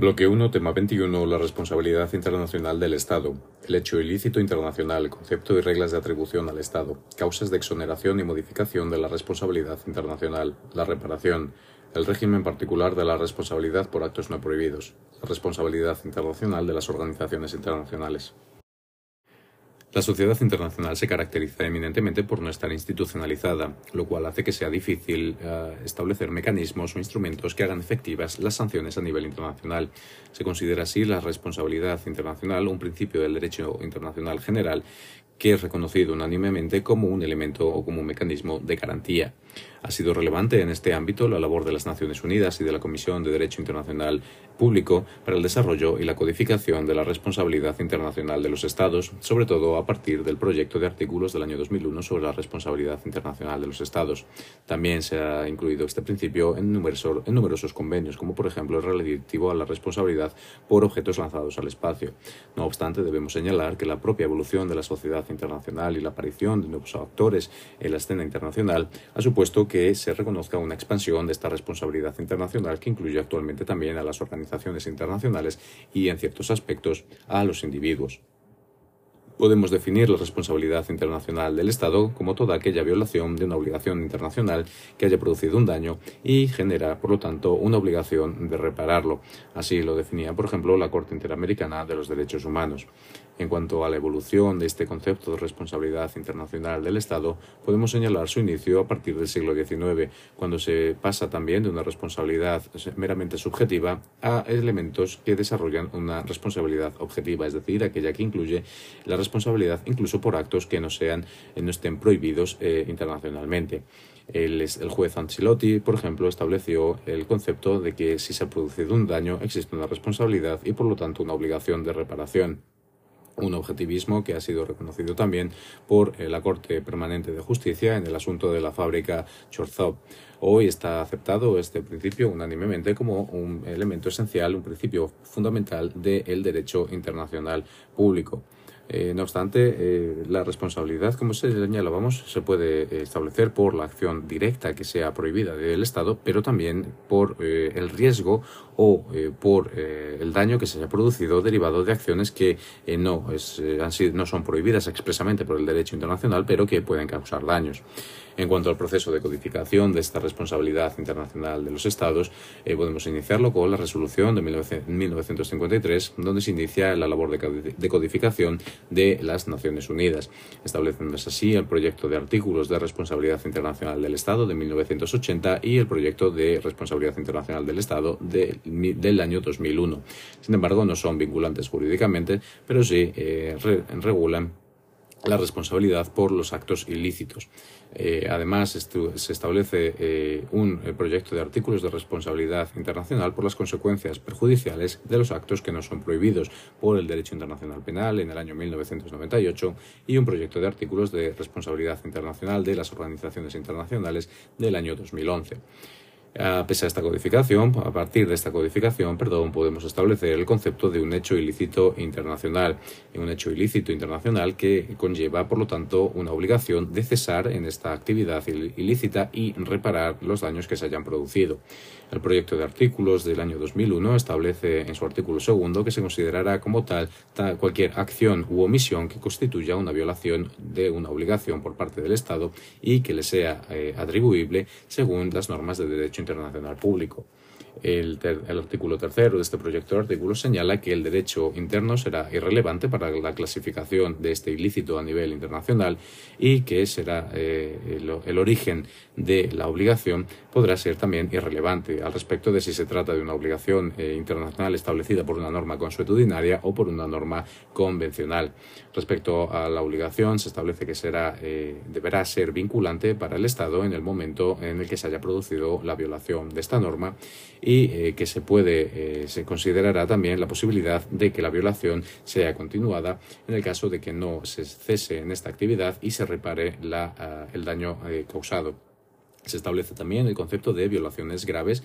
Bloque 1, tema 21, la responsabilidad internacional del Estado, el hecho ilícito internacional, concepto y reglas de atribución al Estado, causas de exoneración y modificación de la responsabilidad internacional, la reparación, el régimen particular de la responsabilidad por actos no prohibidos, la responsabilidad internacional de las organizaciones internacionales. La sociedad internacional se caracteriza eminentemente por no estar institucionalizada, lo cual hace que sea difícil uh, establecer mecanismos o instrumentos que hagan efectivas las sanciones a nivel internacional. Se considera así la responsabilidad internacional un principio del derecho internacional general que es reconocido unánimemente como un elemento o como un mecanismo de garantía. Ha sido relevante en este ámbito la labor de las Naciones Unidas y de la Comisión de Derecho Internacional Público para el desarrollo y la codificación de la responsabilidad internacional de los Estados, sobre todo a partir del proyecto de artículos del año 2001 sobre la responsabilidad internacional de los Estados. También se ha incluido este principio en, numerosos, en numerosos convenios, como por ejemplo el relativo a la responsabilidad por objetos lanzados al espacio. No obstante, debemos señalar que la propia evolución de la sociedad internacional y la aparición de nuevos actores en la escena internacional ha supuesto que se reconozca una expansión de esta responsabilidad internacional que incluye actualmente también a las organizaciones internacionales y, en ciertos aspectos, a los individuos. Podemos definir la responsabilidad internacional del Estado como toda aquella violación de una obligación internacional que haya producido un daño y genera, por lo tanto, una obligación de repararlo. Así lo definía, por ejemplo, la Corte Interamericana de los Derechos Humanos. En cuanto a la evolución de este concepto de responsabilidad internacional del Estado, podemos señalar su inicio a partir del siglo XIX, cuando se pasa también de una responsabilidad meramente subjetiva a elementos que desarrollan una responsabilidad objetiva, es decir, aquella que incluye la responsabilidad incluso por actos que no sean no estén prohibidos eh, internacionalmente. El, el, juez Ancelotti, por ejemplo, estableció el concepto de que si se ha producido un daño existe una responsabilidad y por lo tanto una obligación de reparación un objetivismo que ha sido reconocido también por eh, la Corte Permanente de Justicia en el asunto de la fábrica Chorzov. Hoy está aceptado este principio unánimemente como un elemento esencial, un principio fundamental del derecho internacional público. Eh, no obstante, eh, la responsabilidad, como se señalábamos, se puede establecer por la acción directa que sea prohibida del Estado, pero también por eh, el riesgo o eh, por eh, el daño que se haya producido derivado de acciones que no, es, han sido, no son prohibidas expresamente por el derecho internacional, pero que pueden causar daños. En cuanto al proceso de codificación de esta responsabilidad internacional de los Estados, eh, podemos iniciarlo con la resolución de 1953, donde se inicia la labor de codificación de las Naciones Unidas, estableciéndose así el proyecto de artículos de responsabilidad internacional del Estado de 1980 y el proyecto de responsabilidad internacional del Estado de, del año 2001. Sin embargo, no son vinculantes jurídicamente, pero sí eh, re, regulan la responsabilidad por los actos ilícitos. Eh, además, se establece eh, un eh, proyecto de artículos de responsabilidad internacional por las consecuencias perjudiciales de los actos que no son prohibidos por el derecho internacional penal en el año 1998 y un proyecto de artículos de responsabilidad internacional de las organizaciones internacionales del año 2011. A esta codificación, a partir de esta codificación, perdón, podemos establecer el concepto de un hecho ilícito internacional, un hecho ilícito internacional que conlleva, por lo tanto, una obligación de cesar en esta actividad ilícita y reparar los daños que se hayan producido. El proyecto de artículos del año 2001 establece en su artículo segundo que se considerará como tal, cualquier acción u omisión que constituya una violación de una obligación por parte del Estado y que le sea eh, atribuible según las normas de derecho internacional público. El, ter, el, artículo tercero de este proyecto de artículos señala que el derecho interno será irrelevante para la clasificación de este ilícito a nivel internacional y que será eh, el, el, origen de la obligación podrá ser también irrelevante al respecto de si se trata de una obligación eh, internacional establecida por una norma consuetudinaria o por una norma convencional. Respecto a la obligación, se establece que será, eh, deberá ser vinculante para el Estado en el momento en el que se haya producido la violación de esta norma y eh, que se puede, eh, se considerará también la posibilidad de que la violación sea continuada en el caso de que no se cese en esta actividad y se repare la, uh, el daño eh, causado. Se establece también el concepto de violaciones graves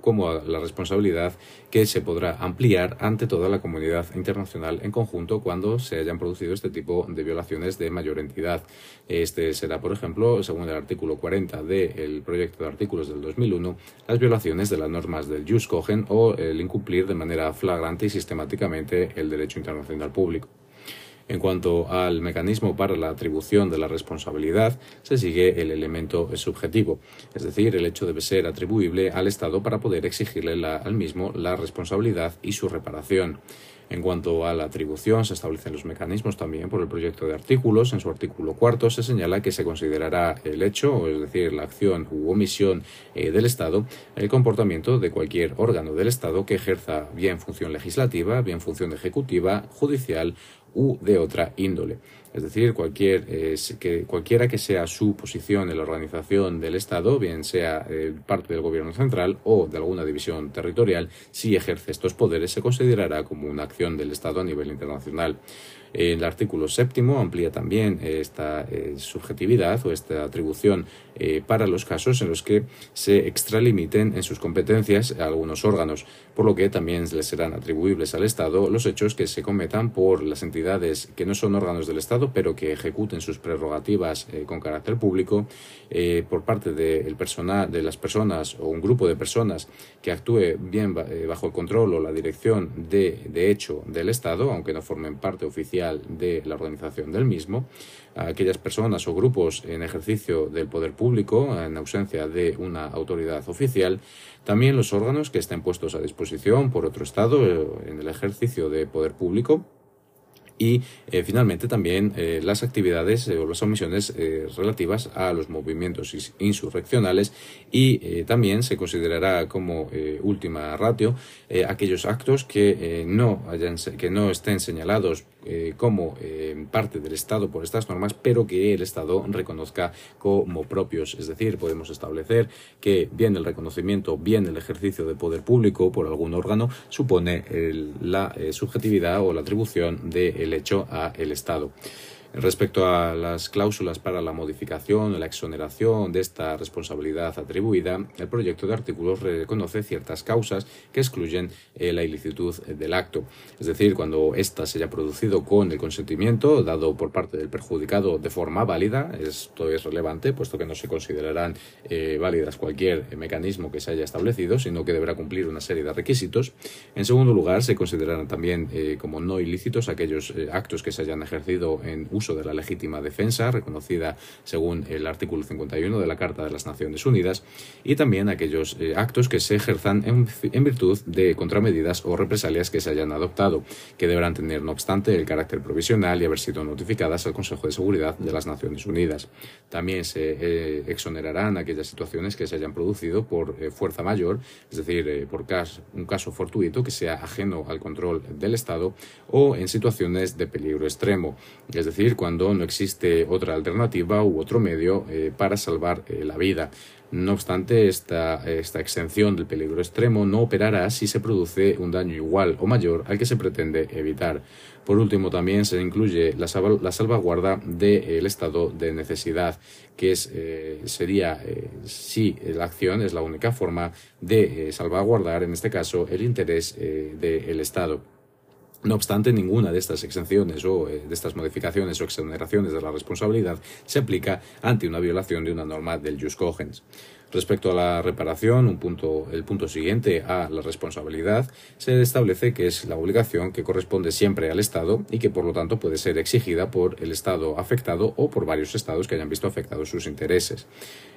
como la responsabilidad que se podrá ampliar ante toda la comunidad internacional en conjunto cuando se hayan producido este tipo de violaciones de mayor entidad. Este será, por ejemplo, según el artículo 40 del proyecto de artículos del 2001, las violaciones de las normas del Jus Cogen o el incumplir de manera flagrante y sistemáticamente el derecho internacional público. En cuanto al mecanismo para la atribución de la responsabilidad, se sigue el elemento subjetivo, es decir, el hecho debe ser atribuible al Estado para poder exigirle al mismo la responsabilidad y su reparación. En cuanto a la atribución, se establecen los mecanismos también por el proyecto de artículos. En su artículo cuarto se señala que se considerará el hecho, es decir, la acción u omisión eh, del Estado, el comportamiento de cualquier órgano del Estado que ejerza bien función legislativa, bien función ejecutiva, judicial u de otra índole. Es decir, cualquier, eh, que, cualquiera que sea su posición en la organización del Estado, bien sea eh, parte del Gobierno central o de alguna división territorial, si ejerce estos poderes se considerará como una acción del Estado a nivel internacional. El artículo séptimo amplía también esta eh, subjetividad o esta atribución eh, para los casos en los que se extralimiten en sus competencias algunos órganos, por lo que también les serán atribuibles al Estado los hechos que se cometan por las entidades que no son órganos del Estado, pero que ejecuten sus prerrogativas eh, con carácter público por parte del personal, de las personas o un grupo de personas que actúe bien bajo el control o la dirección de, de hecho del Estado, aunque no formen parte oficial de la organización del mismo, aquellas personas o grupos en ejercicio del poder público, en ausencia de una autoridad oficial, también los órganos que estén puestos a disposición por otro Estado eh, en el ejercicio de poder público, y eh, finalmente también eh, las actividades o las omisiones relativas a los movimientos insurreccionales y también se considerará como última ratio aquellos actos que no hayan que no estén señalados eh, como eh, parte del Estado por estas normas, pero que el Estado reconozca como propios. Es decir, podemos establecer que bien el reconocimiento, bien el ejercicio de poder público por algún órgano supone la eh, subjetividad o la atribución del hecho a el Estado. Respecto a las cláusulas para la modificación o la exoneración de esta responsabilidad atribuida, el proyecto de artículos reconoce ciertas causas que excluyen eh, la ilicitud del acto. Es decir, cuando ésta se haya producido con el consentimiento dado por parte del perjudicado de forma válida, esto es relevante, puesto que no se considerarán eh, válidas cualquier mecanismo que se haya establecido, sino que deberá cumplir una serie de requisitos. En segundo lugar, se considerarán también eh, como no ilícitos aquellos actos que se hayan ejercido en uso uso de la legítima defensa, reconocida según el artículo 51 de la Carta de las Naciones Unidas, y también aquellos eh, actos que se ejerzan en, virtud de contramedidas o represalias que se hayan adoptado, que deberán tener, no obstante, el carácter provisional y haber sido notificadas al Consejo de Seguridad de las Naciones Unidas. También se eh, exonerarán aquellas situaciones que se hayan producido por eh, fuerza mayor, es decir, por un caso fortuito que sea ajeno al control del Estado o en situaciones de peligro extremo, es decir, cuando no existe otra alternativa u otro medio eh, para salvar eh, la vida. No obstante, esta, esta exención del peligro extremo no operará si se produce un daño igual o mayor al que se pretende evitar. Por último, también se incluye la, salvaguarda del estado de necesidad, que eh, sería, si la acción es la única forma de salvaguardar, en este caso, el interés del Estado. No obstante, ninguna de estas exenciones o eh, de estas modificaciones o exoneraciones de la responsabilidad se aplica ante una violación de una norma del jus cogens. Respecto a la reparación, un punto, el punto siguiente a la responsabilidad, se establece que es la obligación que corresponde siempre al Estado y que por lo tanto puede ser exigida por el Estado afectado o por varios Estados que hayan visto afectados sus intereses.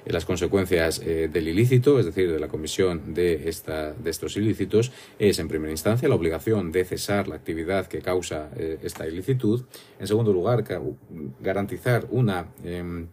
las consecuencias eh, del ilícito, es decir, de la comisión de, esta, de estos ilícitos, es en primera instancia la obligación de cesar la actividad que causa eh, esta ilicitud. En segundo lugar, garantizar una em,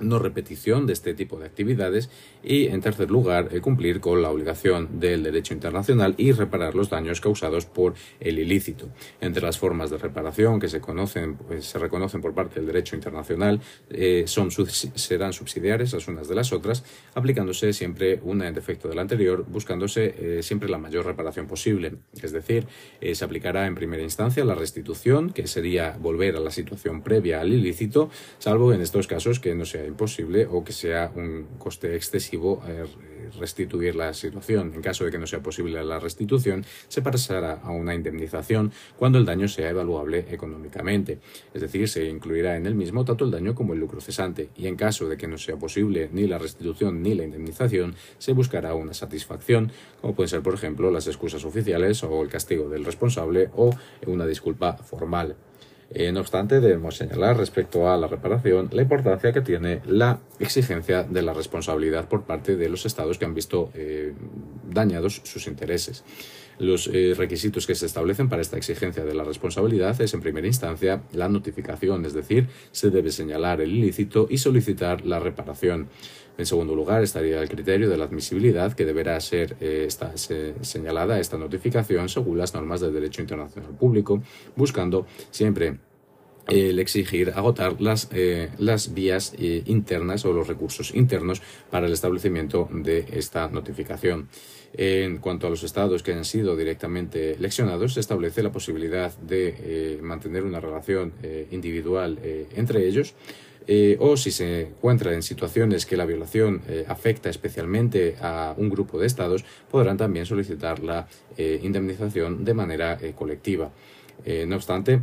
no repetición de este tipo de actividades y, en tercer lugar, eh, cumplir con la obligación del derecho internacional y reparar los daños causados por el ilícito. Entre las formas de reparación que se, conocen, pues, se reconocen por parte del derecho internacional eh, serán subsidiarias las unas de las otras, aplicándose siempre una en defecto de la anterior, buscándose eh, siempre la mayor reparación posible. Es decir, se aplicará en primera instancia la restitución, que sería volver a la situación previa al ilícito, salvo en estos casos que no se imposible o que sea un coste excesivo eh, restituir la situación. En caso de que no sea posible la restitución, se pasará a una indemnización cuando el daño sea evaluable económicamente. Es decir, se incluirá en el mismo tanto el daño como el lucro cesante. Y en caso de que no sea posible ni la restitución ni la indemnización, se buscará una satisfacción, como pueden ser, por ejemplo, las excusas oficiales o el castigo del responsable o una disculpa formal. Eh, no obstante, debemos señalar respecto a la reparación la importancia que tiene la exigencia de la responsabilidad por parte de los estados que han visto eh, dañados sus intereses. Los eh, requisitos que se establecen para esta exigencia de la responsabilidad es, en primera instancia, la notificación, es decir, se debe señalar el ilícito y solicitar la reparación. En segundo lugar, estaría el criterio de la admisibilidad, que deberá ser señalada esta notificación según las normas del derecho internacional público, buscando siempre el exigir agotar las, eh, las vías eh, internas o los recursos internos para el establecimiento de esta notificación. En cuanto a los estados que han sido directamente leccionados, se establece la posibilidad de eh, mantener una relación individual entre ellos. o si se encuentra en situaciones que la violación afecta especialmente a un grupo de estados, podrán también solicitar la indemnización de manera colectiva. no obstante,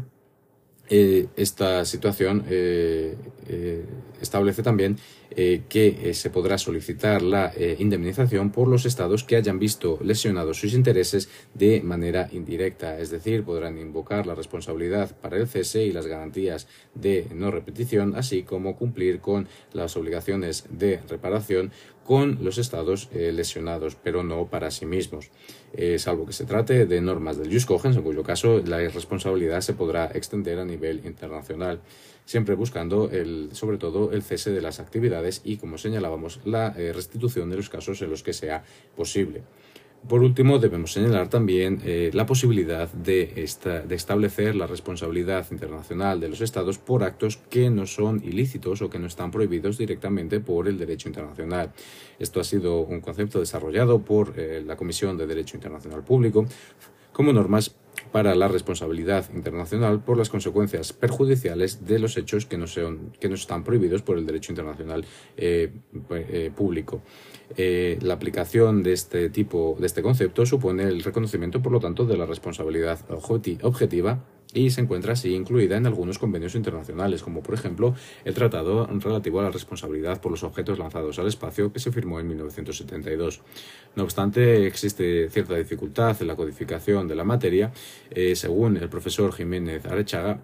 eh, esta situación eh, eh, establece también que se podrá solicitar la indemnización por los estados que hayan visto lesionados sus intereses de manera indirecta, es decir, podrán invocar la responsabilidad para el cese y las garantías de no repetición, así como cumplir con las obligaciones de reparación con los estados eh, lesionados, pero no para sí mismos, eh, salvo que se trate de normas del Jus Cogens, en cuyo caso la responsabilidad se podrá extender a nivel internacional, siempre buscando el, sobre todo el cese de las actividades y, como señalábamos, la eh, restitución de los casos en los que sea posible. Por último, debemos señalar también eh, la posibilidad de, establecer la responsabilidad internacional de los Estados por actos que no son ilícitos o que no están prohibidos directamente por el derecho internacional. Esto ha sido un concepto desarrollado por eh, la Comisión de Derecho Internacional Público como normas para la responsabilidad internacional por las consecuencias perjudiciales de los hechos que no, que no están prohibidos por el derecho internacional eh, eh, público. Eh, la aplicación de este tipo, de este concepto, supone el reconocimiento, por lo tanto, de la responsabilidad objetiva y se encuentra así incluida en algunos convenios internacionales, como por ejemplo el Tratado relativo a la responsabilidad por los objetos lanzados al espacio que se firmó en 1972. No obstante, existe cierta dificultad en la codificación de la materia, eh, según el profesor Jiménez Arechaga,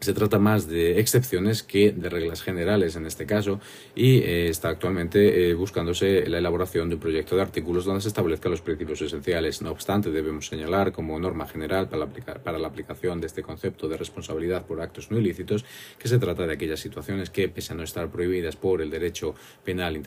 se trata más de excepciones que de reglas generales en este caso y eh, está actualmente eh, buscándose la elaboración de un proyecto de artículos donde se establezcan los principios esenciales. No obstante, debemos señalar como norma general para la, para la aplicación de este concepto de responsabilidad por actos no ilícitos que se trata de aquellas situaciones que, pese a no estar prohibidas por el derecho penal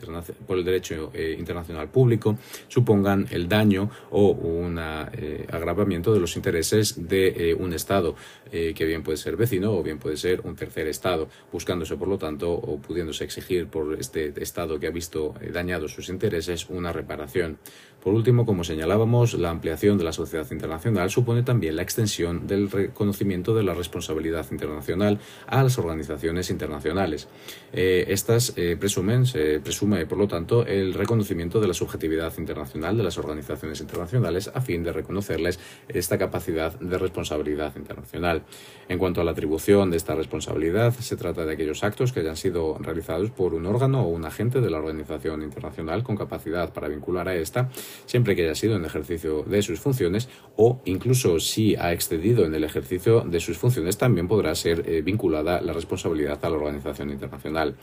por el derecho eh, internacional público, supongan el daño o un agravamiento de los intereses de un Estado que bien puede ser vecino o bien puede ser un tercer Estado, buscándose, por lo tanto, o pudiéndose exigir por este Estado que ha visto eh, dañados sus intereses una reparación. Por último, como señalábamos, la ampliación de la sociedad internacional supone también la extensión del reconocimiento de la responsabilidad internacional a las organizaciones internacionales. Eh, estas eh, presumen, presume, por lo tanto, el reconocimiento de la subjetividad internacional de las organizaciones internacionales a fin de reconocerles esta capacidad de responsabilidad internacional. En cuanto a la atribución de esta responsabilidad, se trata de aquellos actos que hayan sido realizados por un órgano o un agente de la organización internacional con capacidad para vincular a esta siempre que haya sido en ejercicio de sus funciones o incluso si ha excedido en el ejercicio de sus funciones también podrá ser eh, vinculada la responsabilidad a la organización internacional.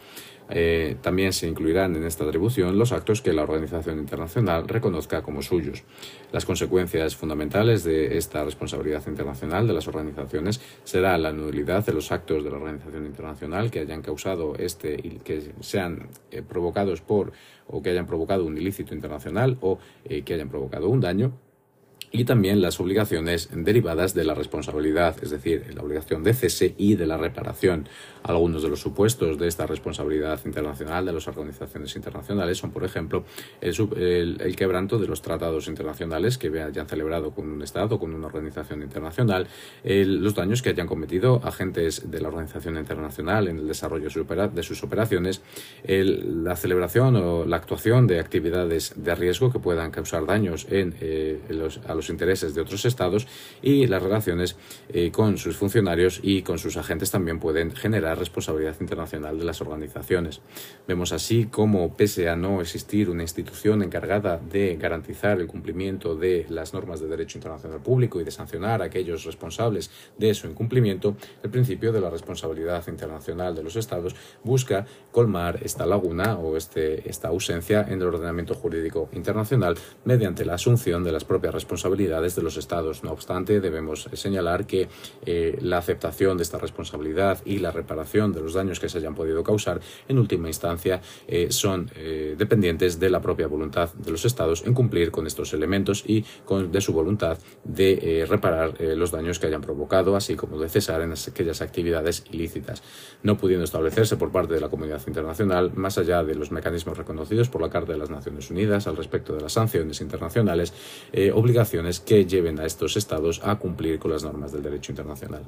Eh, también se incluirán en esta atribución los actos que la organización internacional reconozca como suyos. Las consecuencias fundamentales de esta responsabilidad internacional de las organizaciones será la nulidad de los actos de la organización internacional que hayan causado este y que sean eh, provocados por o que hayan provocado un ilícito internacional o eh, que hayan provocado un daño y también las obligaciones derivadas de la responsabilidad, es decir, la obligación de cese y de la reparación. Algunos de los supuestos de esta responsabilidad internacional de las organizaciones internacionales son, por ejemplo, el, quebranto de los tratados internacionales que hayan celebrado con un Estado, o con una organización internacional, los daños que hayan cometido agentes de la organización internacional en el desarrollo de sus operaciones, la celebración o la actuación de actividades de riesgo que puedan causar daños en, eh, los intereses de otros Estados y las relaciones eh, con sus funcionarios y con sus agentes también pueden generar responsabilidad internacional de las organizaciones. Vemos así cómo, pese a no existir una institución encargada de garantizar el cumplimiento de las normas de derecho internacional público y de sancionar a aquellos responsables de su incumplimiento, el principio de la responsabilidad internacional de los Estados busca colmar esta laguna o este, esta ausencia en el ordenamiento jurídico internacional mediante la asunción de las propias responsabilidades de los Estados. No obstante, debemos señalar que eh, la aceptación de esta responsabilidad y la reparación de los daños que se hayan podido causar, en última instancia, eh, son eh, dependientes de la propia voluntad de los Estados en cumplir con estos elementos y con, de su voluntad de eh, reparar los daños que hayan provocado, así como de cesar en aquellas actividades ilícitas, no pudiendo establecerse por parte de la comunidad internacional, más allá de los mecanismos reconocidos por la Carta de las Naciones Unidas al respecto de las sanciones internacionales, que lleven a estos Estados a cumplir con las normas del derecho internacional.